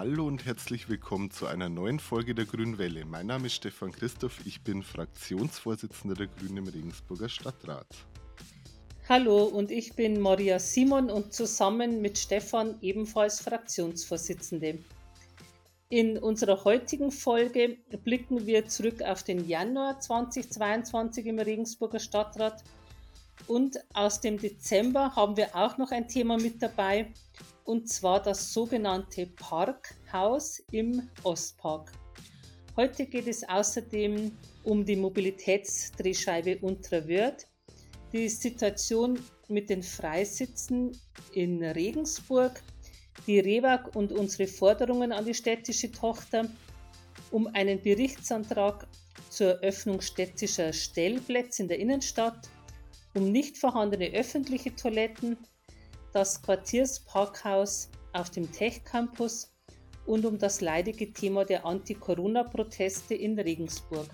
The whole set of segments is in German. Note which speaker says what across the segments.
Speaker 1: Hallo und herzlich willkommen zu einer neuen Folge der Grünwelle. Mein Name ist Stefan Christoph, ich bin Fraktionsvorsitzender der Grünen im Regensburger Stadtrat.
Speaker 2: Hallo und ich bin Maria Simon und zusammen mit Stefan ebenfalls Fraktionsvorsitzende. In unserer heutigen Folge blicken wir zurück auf den Januar 2022 im Regensburger Stadtrat und aus dem Dezember haben wir auch noch ein Thema mit dabei, und zwar das sogenannte Parkhaus im Ostpark. Heute geht es außerdem um die Mobilitätsdrehscheibe Unterwörth, die Situation mit den Freisitzen in Regensburg, die REWAG und unsere Forderungen an die städtische Tochter, um einen Berichtsantrag zur Eröffnung städtischer Stellplätze in der Innenstadt, um nicht vorhandene öffentliche Toiletten das Quartiersparkhaus auf dem Tech Campus und um das leidige Thema der Anti-Corona-Proteste in Regensburg.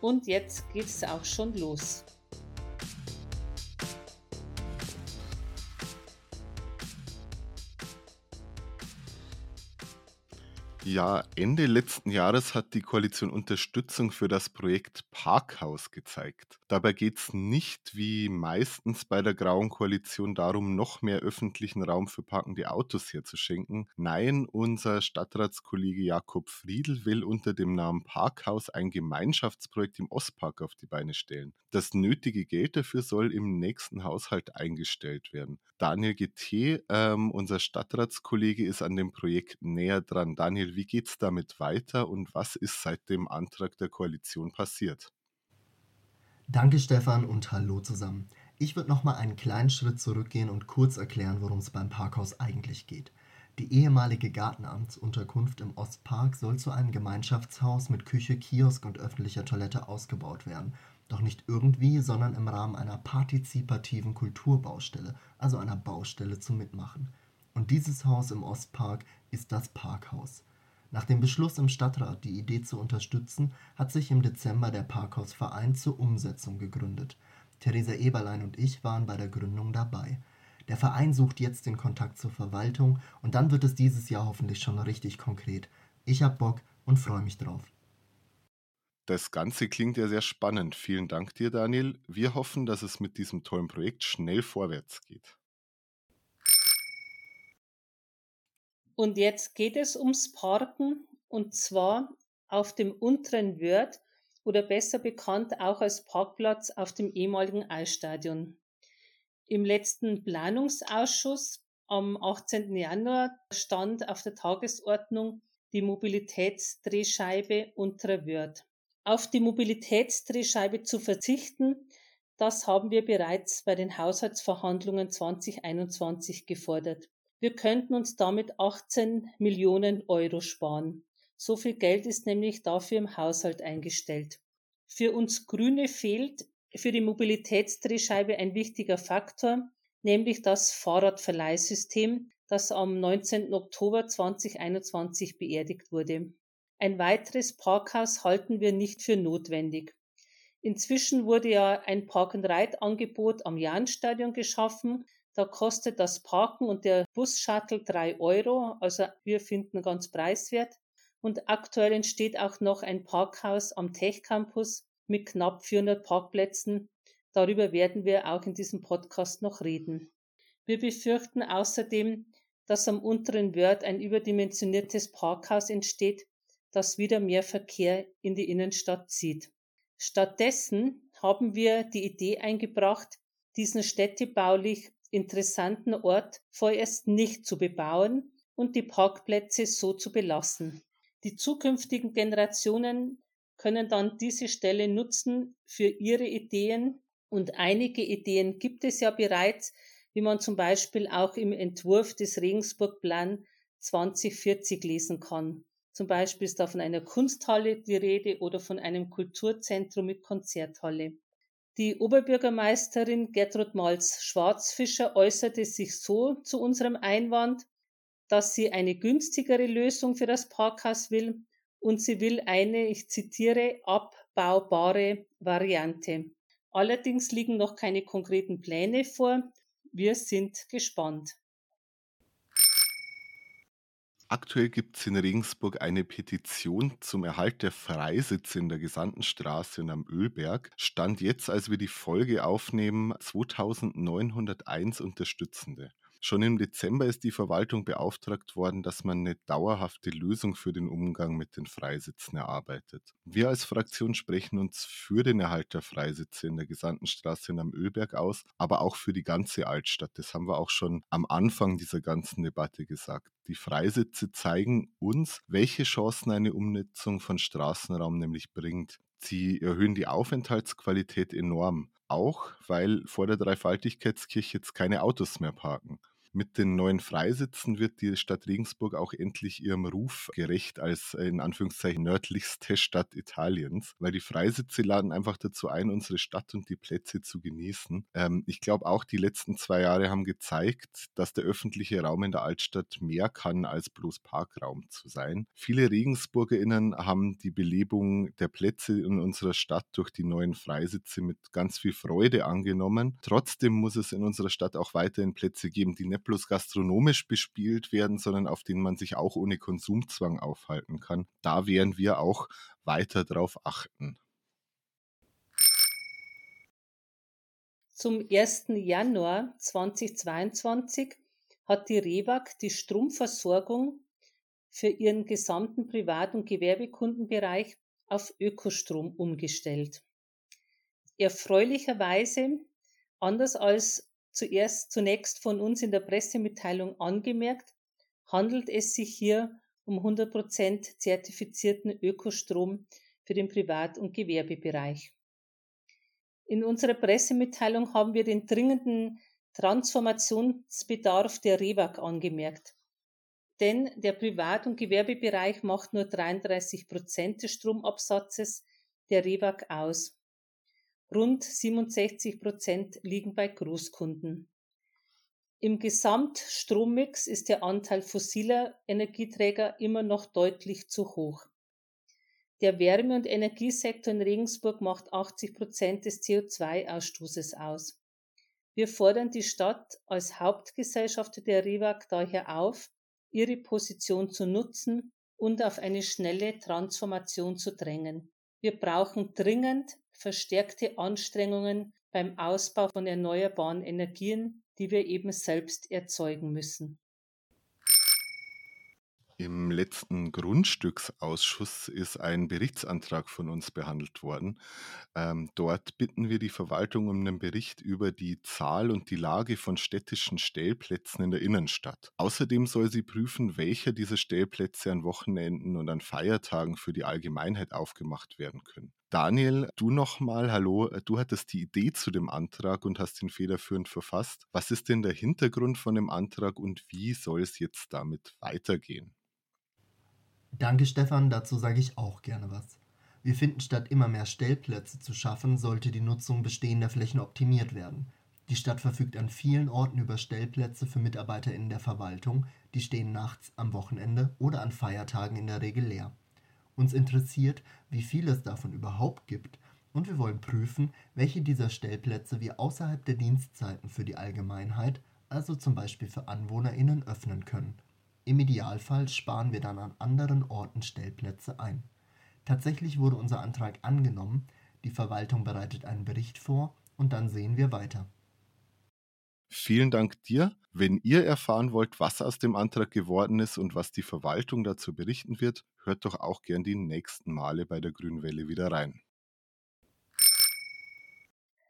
Speaker 2: Und jetzt geht es auch schon los.
Speaker 1: Ja, Ende letzten Jahres hat die Koalition Unterstützung für das Projekt Parkhaus gezeigt. Dabei geht es nicht wie meistens bei der Grauen Koalition darum, noch mehr öffentlichen Raum für parkende Autos herzuschenken. Nein, unser Stadtratskollege Jakob Friedl will unter dem Namen Parkhaus ein Gemeinschaftsprojekt im Ostpark auf die Beine stellen. Das nötige Geld dafür soll im nächsten Haushalt eingestellt werden. Daniel GT, ähm, unser Stadtratskollege, ist an dem Projekt näher dran. Daniel, wie geht es damit weiter und was ist seit dem Antrag der Koalition passiert?
Speaker 3: Danke Stefan und hallo zusammen. Ich würde noch mal einen kleinen Schritt zurückgehen und kurz erklären, worum es beim Parkhaus eigentlich geht. Die ehemalige Gartenamtsunterkunft im Ostpark soll zu einem Gemeinschaftshaus mit Küche, Kiosk und öffentlicher Toilette ausgebaut werden. Doch nicht irgendwie, sondern im Rahmen einer partizipativen Kulturbaustelle, also einer Baustelle zum Mitmachen. Und dieses Haus im Ostpark ist das Parkhaus. Nach dem Beschluss im Stadtrat, die Idee zu unterstützen, hat sich im Dezember der Parkhausverein zur Umsetzung gegründet. Theresa Eberlein und ich waren bei der Gründung dabei. Der Verein sucht jetzt den Kontakt zur Verwaltung und dann wird es dieses Jahr hoffentlich schon richtig konkret. Ich hab Bock und freue mich drauf.
Speaker 1: Das Ganze klingt ja sehr spannend. Vielen Dank dir, Daniel. Wir hoffen, dass es mit diesem tollen Projekt schnell vorwärts geht.
Speaker 2: Und jetzt geht es ums Parken und zwar auf dem unteren Wörth oder besser bekannt auch als Parkplatz auf dem ehemaligen Eisstadion. Im letzten Planungsausschuss am 18. Januar stand auf der Tagesordnung die Mobilitätsdrehscheibe unterer Wörth. Auf die Mobilitätsdrehscheibe zu verzichten, das haben wir bereits bei den Haushaltsverhandlungen 2021 gefordert. Wir könnten uns damit 18 Millionen Euro sparen. So viel Geld ist nämlich dafür im Haushalt eingestellt. Für uns Grüne fehlt für die Mobilitätsdrehscheibe ein wichtiger Faktor, nämlich das Fahrradverleihsystem, das am 19. Oktober 2021 beerdigt wurde. Ein weiteres Parkhaus halten wir nicht für notwendig. Inzwischen wurde ja ein Park-and-Ride-Angebot am Jahnstadion geschaffen, da kostet das Parken und der Bus-Shuttle drei Euro. Also wir finden ganz preiswert. Und aktuell entsteht auch noch ein Parkhaus am Tech Campus mit knapp 400 Parkplätzen. Darüber werden wir auch in diesem Podcast noch reden. Wir befürchten außerdem, dass am unteren Wörth ein überdimensioniertes Parkhaus entsteht, das wieder mehr Verkehr in die Innenstadt zieht. Stattdessen haben wir die Idee eingebracht, diesen städtebaulich interessanten Ort vorerst nicht zu bebauen und die Parkplätze so zu belassen. Die zukünftigen Generationen können dann diese Stelle nutzen für ihre Ideen und einige Ideen gibt es ja bereits, wie man zum Beispiel auch im Entwurf des Regensburg-Plan 2040 lesen kann. Zum Beispiel ist da von einer Kunsthalle die Rede oder von einem Kulturzentrum mit Konzerthalle. Die Oberbürgermeisterin Gertrud Malz-Schwarzfischer äußerte sich so zu unserem Einwand, dass sie eine günstigere Lösung für das Parkhaus will und sie will eine, ich zitiere, abbaubare Variante. Allerdings liegen noch keine konkreten Pläne vor. Wir sind gespannt.
Speaker 1: Aktuell gibt es in Regensburg eine Petition zum Erhalt der Freisitze in der Gesandtenstraße und am Ölberg. Stand jetzt, als wir die Folge aufnehmen, 2901 Unterstützende. Schon im Dezember ist die Verwaltung beauftragt worden, dass man eine dauerhafte Lösung für den Umgang mit den Freisitzen erarbeitet. Wir als Fraktion sprechen uns für den Erhalt der Freisitze in der Gesandtenstraße und am Ölberg aus, aber auch für die ganze Altstadt. Das haben wir auch schon am Anfang dieser ganzen Debatte gesagt. Die Freisitze zeigen uns, welche Chancen eine Umnutzung von Straßenraum nämlich bringt. Sie erhöhen die Aufenthaltsqualität enorm, auch weil vor der Dreifaltigkeitskirche jetzt keine Autos mehr parken. Mit den neuen Freisitzen wird die Stadt Regensburg auch endlich ihrem Ruf gerecht als äh, in Anführungszeichen nördlichste Stadt Italiens, weil die Freisitze laden einfach dazu ein, unsere Stadt und die Plätze zu genießen. Ähm, ich glaube auch, die letzten zwei Jahre haben gezeigt, dass der öffentliche Raum in der Altstadt mehr kann, als bloß Parkraum zu sein. Viele RegensburgerInnen haben die Belebung der Plätze in unserer Stadt durch die neuen Freisitze mit ganz viel Freude angenommen. Trotzdem muss es in unserer Stadt auch weiterhin Plätze geben, die nicht bloß gastronomisch bespielt werden, sondern auf denen man sich auch ohne Konsumzwang aufhalten kann. Da werden wir auch weiter darauf achten.
Speaker 2: Zum 1. Januar 2022 hat die REWAG die Stromversorgung für ihren gesamten Privat- und Gewerbekundenbereich auf Ökostrom umgestellt. Erfreulicherweise, anders als zuerst zunächst von uns in der Pressemitteilung angemerkt, handelt es sich hier um 100% zertifizierten Ökostrom für den Privat- und Gewerbebereich. In unserer Pressemitteilung haben wir den dringenden Transformationsbedarf der REWAG angemerkt. Denn der Privat- und Gewerbebereich macht nur 33 Prozent des Stromabsatzes der REWAG aus. Rund 67 Prozent liegen bei Großkunden. Im Gesamtstrommix ist der Anteil fossiler Energieträger immer noch deutlich zu hoch. Der Wärme- und Energiesektor in Regensburg macht 80 Prozent des CO2-Ausstoßes aus. Wir fordern die Stadt als Hauptgesellschafter der RIWAG daher auf, ihre Position zu nutzen und auf eine schnelle Transformation zu drängen. Wir brauchen dringend verstärkte Anstrengungen beim Ausbau von erneuerbaren Energien, die wir eben selbst erzeugen müssen.
Speaker 1: Im letzten Grundstücksausschuss ist ein Berichtsantrag von uns behandelt worden. Ähm, dort bitten wir die Verwaltung um einen Bericht über die Zahl und die Lage von städtischen Stellplätzen in der Innenstadt. Außerdem soll sie prüfen, welche dieser Stellplätze an Wochenenden und an Feiertagen für die Allgemeinheit aufgemacht werden können. Daniel, du nochmal, hallo, du hattest die Idee zu dem Antrag und hast ihn federführend verfasst. Was ist denn der Hintergrund von dem Antrag und wie soll es jetzt damit weitergehen?
Speaker 3: Danke, Stefan. Dazu sage ich auch gerne was. Wir finden, statt immer mehr Stellplätze zu schaffen, sollte die Nutzung bestehender Flächen optimiert werden. Die Stadt verfügt an vielen Orten über Stellplätze für MitarbeiterInnen der Verwaltung, die stehen nachts, am Wochenende oder an Feiertagen in der Regel leer. Uns interessiert, wie viel es davon überhaupt gibt und wir wollen prüfen, welche dieser Stellplätze wir außerhalb der Dienstzeiten für die Allgemeinheit, also zum Beispiel für AnwohnerInnen, öffnen können. Im Idealfall sparen wir dann an anderen Orten Stellplätze ein. Tatsächlich wurde unser Antrag angenommen, die Verwaltung bereitet einen Bericht vor und dann sehen wir weiter.
Speaker 1: Vielen Dank dir. Wenn ihr erfahren wollt, was aus dem Antrag geworden ist und was die Verwaltung dazu berichten wird, hört doch auch gern die nächsten Male bei der Grünwelle wieder rein.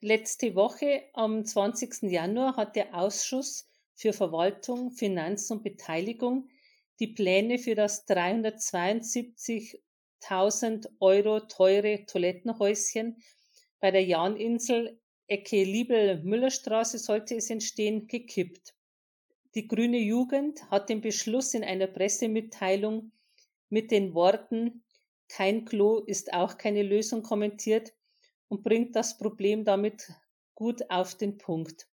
Speaker 2: Letzte Woche, am 20. Januar, hat der Ausschuss für Verwaltung, Finanzen und Beteiligung die Pläne für das 372.000 Euro teure Toilettenhäuschen bei der Jahninsel Ecke Liebel-Müllerstraße sollte es entstehen, gekippt. Die grüne Jugend hat den Beschluss in einer Pressemitteilung mit den Worten Kein Klo ist auch keine Lösung kommentiert und bringt das Problem damit gut auf den Punkt.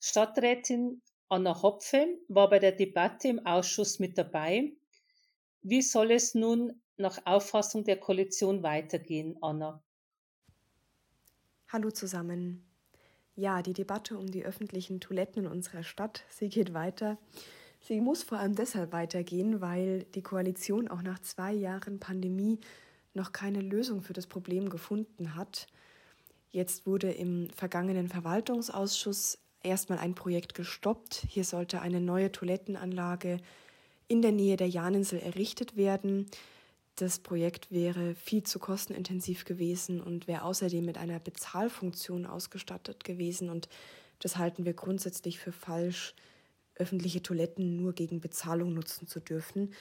Speaker 2: Stadträtin Anna Hopfe war bei der Debatte im Ausschuss mit dabei. Wie soll es nun nach Auffassung der Koalition weitergehen, Anna?
Speaker 4: Hallo zusammen. Ja, die Debatte um die öffentlichen Toiletten in unserer Stadt, sie geht weiter. Sie muss vor allem deshalb weitergehen, weil die Koalition auch nach zwei Jahren Pandemie noch keine Lösung für das Problem gefunden hat. Jetzt wurde im vergangenen Verwaltungsausschuss erstmal ein Projekt gestoppt. Hier sollte eine neue Toilettenanlage in der Nähe der Janinsel errichtet werden. Das Projekt wäre viel zu kostenintensiv gewesen und wäre außerdem mit einer Bezahlfunktion ausgestattet gewesen. Und das halten wir grundsätzlich für falsch, öffentliche Toiletten nur gegen Bezahlung nutzen zu dürfen.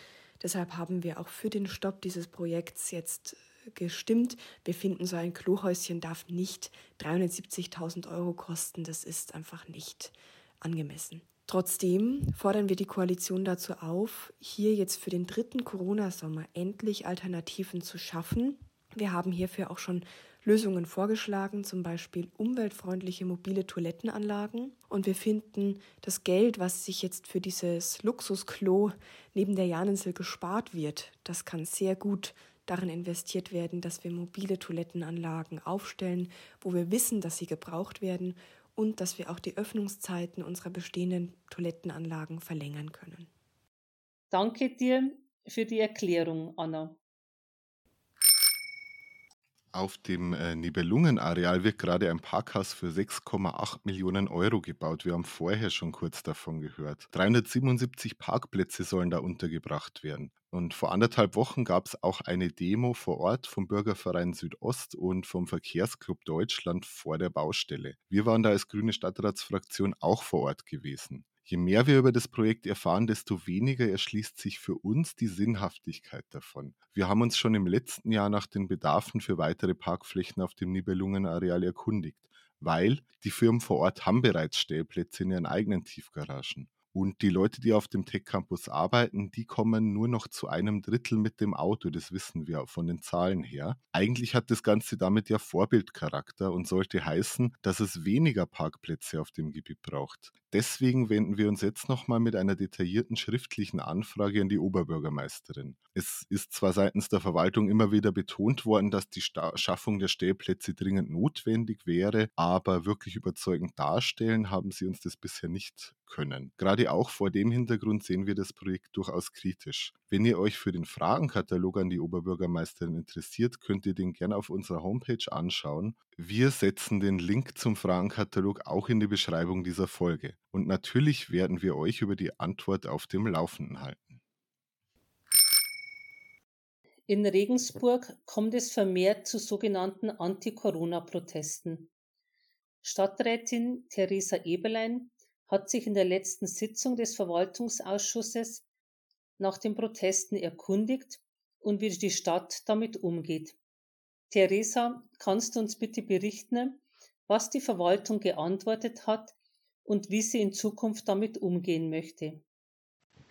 Speaker 4: Deshalb haben wir auch für den Stopp dieses Projekts jetzt gestimmt. Wir finden, so ein Klohäuschen darf nicht 370.000 Euro kosten. Das ist einfach nicht angemessen. Trotzdem fordern wir die Koalition dazu auf, hier jetzt für den dritten Corona-Sommer endlich Alternativen zu schaffen. Wir haben hierfür auch schon Lösungen vorgeschlagen, zum Beispiel umweltfreundliche mobile Toilettenanlagen. Und wir finden, das Geld, was sich jetzt für dieses Luxusklo neben der Janinsel gespart wird, das kann sehr gut darin investiert werden, dass wir mobile Toilettenanlagen aufstellen, wo wir wissen, dass sie gebraucht werden und dass wir auch die Öffnungszeiten unserer bestehenden Toilettenanlagen verlängern können.
Speaker 2: Danke dir für die Erklärung, Anna.
Speaker 1: Auf dem äh, Nibelungenareal wird gerade ein Parkhaus für 6,8 Millionen Euro gebaut. Wir haben vorher schon kurz davon gehört. 377 Parkplätze sollen da untergebracht werden. Und vor anderthalb Wochen gab es auch eine Demo vor Ort vom Bürgerverein Südost und vom Verkehrsclub Deutschland vor der Baustelle. Wir waren da als grüne Stadtratsfraktion auch vor Ort gewesen. Je mehr wir über das Projekt erfahren, desto weniger erschließt sich für uns die Sinnhaftigkeit davon. Wir haben uns schon im letzten Jahr nach den Bedarfen für weitere Parkflächen auf dem Nibelungenareal erkundigt, weil die Firmen vor Ort haben bereits Stellplätze in ihren eigenen Tiefgaragen. Und die Leute, die auf dem Tech Campus arbeiten, die kommen nur noch zu einem Drittel mit dem Auto. Das wissen wir von den Zahlen her. Eigentlich hat das Ganze damit ja Vorbildcharakter und sollte heißen, dass es weniger Parkplätze auf dem Gebiet braucht. Deswegen wenden wir uns jetzt nochmal mit einer detaillierten schriftlichen Anfrage an die Oberbürgermeisterin. Es ist zwar seitens der Verwaltung immer wieder betont worden, dass die Schaffung der Stellplätze dringend notwendig wäre, aber wirklich überzeugend darstellen haben sie uns das bisher nicht können. Gerade auch vor dem Hintergrund sehen wir das Projekt durchaus kritisch. Wenn ihr euch für den Fragenkatalog an die Oberbürgermeisterin interessiert, könnt ihr den gerne auf unserer Homepage anschauen. Wir setzen den Link zum Fragenkatalog auch in die Beschreibung dieser Folge. Und natürlich werden wir euch über die Antwort auf dem Laufenden halten.
Speaker 2: In Regensburg kommt es vermehrt zu sogenannten Anti-Corona-Protesten. Stadträtin Theresa Eberlein hat sich in der letzten Sitzung des Verwaltungsausschusses nach den Protesten erkundigt und wie die Stadt damit umgeht. Theresa, kannst du uns bitte berichten, was die Verwaltung geantwortet hat und wie sie in Zukunft damit umgehen möchte?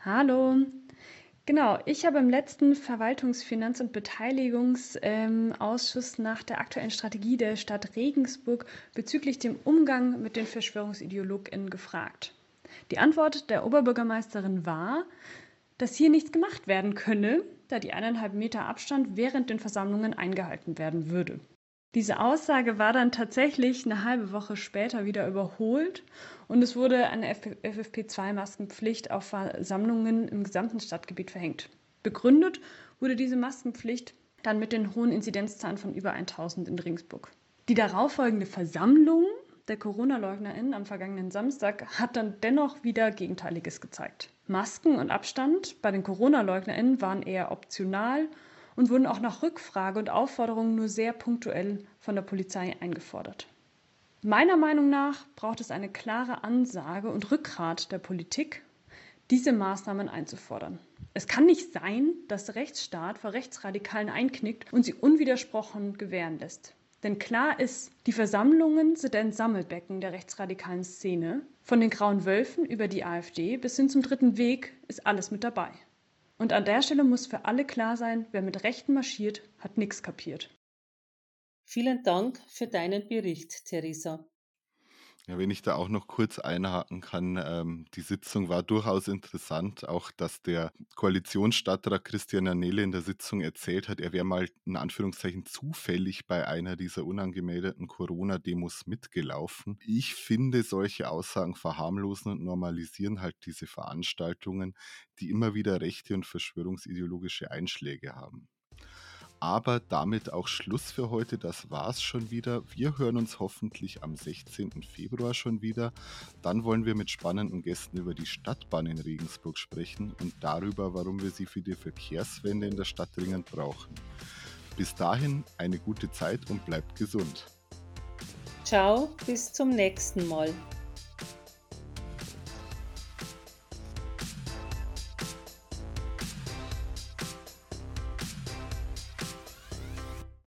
Speaker 5: Hallo, Genau, ich habe im letzten Verwaltungsfinanz- und Beteiligungsausschuss ähm, nach der aktuellen Strategie der Stadt Regensburg bezüglich dem Umgang mit den VerschwörungsideologInnen gefragt. Die Antwort der Oberbürgermeisterin war, dass hier nichts gemacht werden könne, da die eineinhalb Meter Abstand während den Versammlungen eingehalten werden würde. Diese Aussage war dann tatsächlich eine halbe Woche später wieder überholt und es wurde eine FFP2-Maskenpflicht auf Versammlungen im gesamten Stadtgebiet verhängt. Begründet wurde diese Maskenpflicht dann mit den hohen Inzidenzzahlen von über 1000 in Ringsburg. Die darauffolgende Versammlung der Corona-LeugnerInnen am vergangenen Samstag hat dann dennoch wieder Gegenteiliges gezeigt. Masken und Abstand bei den Corona-LeugnerInnen waren eher optional und wurden auch nach Rückfrage und Aufforderung nur sehr punktuell von der Polizei eingefordert. Meiner Meinung nach braucht es eine klare Ansage und Rückgrat der Politik, diese Maßnahmen einzufordern. Es kann nicht sein, dass der Rechtsstaat vor Rechtsradikalen einknickt und sie unwidersprochen gewähren lässt. Denn klar ist, die Versammlungen sind ein Sammelbecken der rechtsradikalen Szene. Von den Grauen Wölfen über die AfD bis hin zum Dritten Weg ist alles mit dabei. Und an der Stelle muss für alle klar sein, wer mit Rechten marschiert, hat nichts kapiert.
Speaker 2: Vielen Dank für deinen Bericht, Theresa.
Speaker 1: Ja, wenn ich da auch noch kurz einhaken kann, ähm, die Sitzung war durchaus interessant. Auch, dass der Koalitionsstadtrat Christian Janele in der Sitzung erzählt hat, er wäre mal in Anführungszeichen zufällig bei einer dieser unangemeldeten Corona-Demos mitgelaufen. Ich finde, solche Aussagen verharmlosen und normalisieren halt diese Veranstaltungen, die immer wieder rechte und verschwörungsideologische Einschläge haben. Aber damit auch Schluss für heute. Das war's schon wieder. Wir hören uns hoffentlich am 16. Februar schon wieder. Dann wollen wir mit spannenden Gästen über die Stadtbahn in Regensburg sprechen und darüber, warum wir sie für die Verkehrswende in der Stadt dringend brauchen. Bis dahin eine gute Zeit und bleibt gesund.
Speaker 2: Ciao, bis zum nächsten Mal.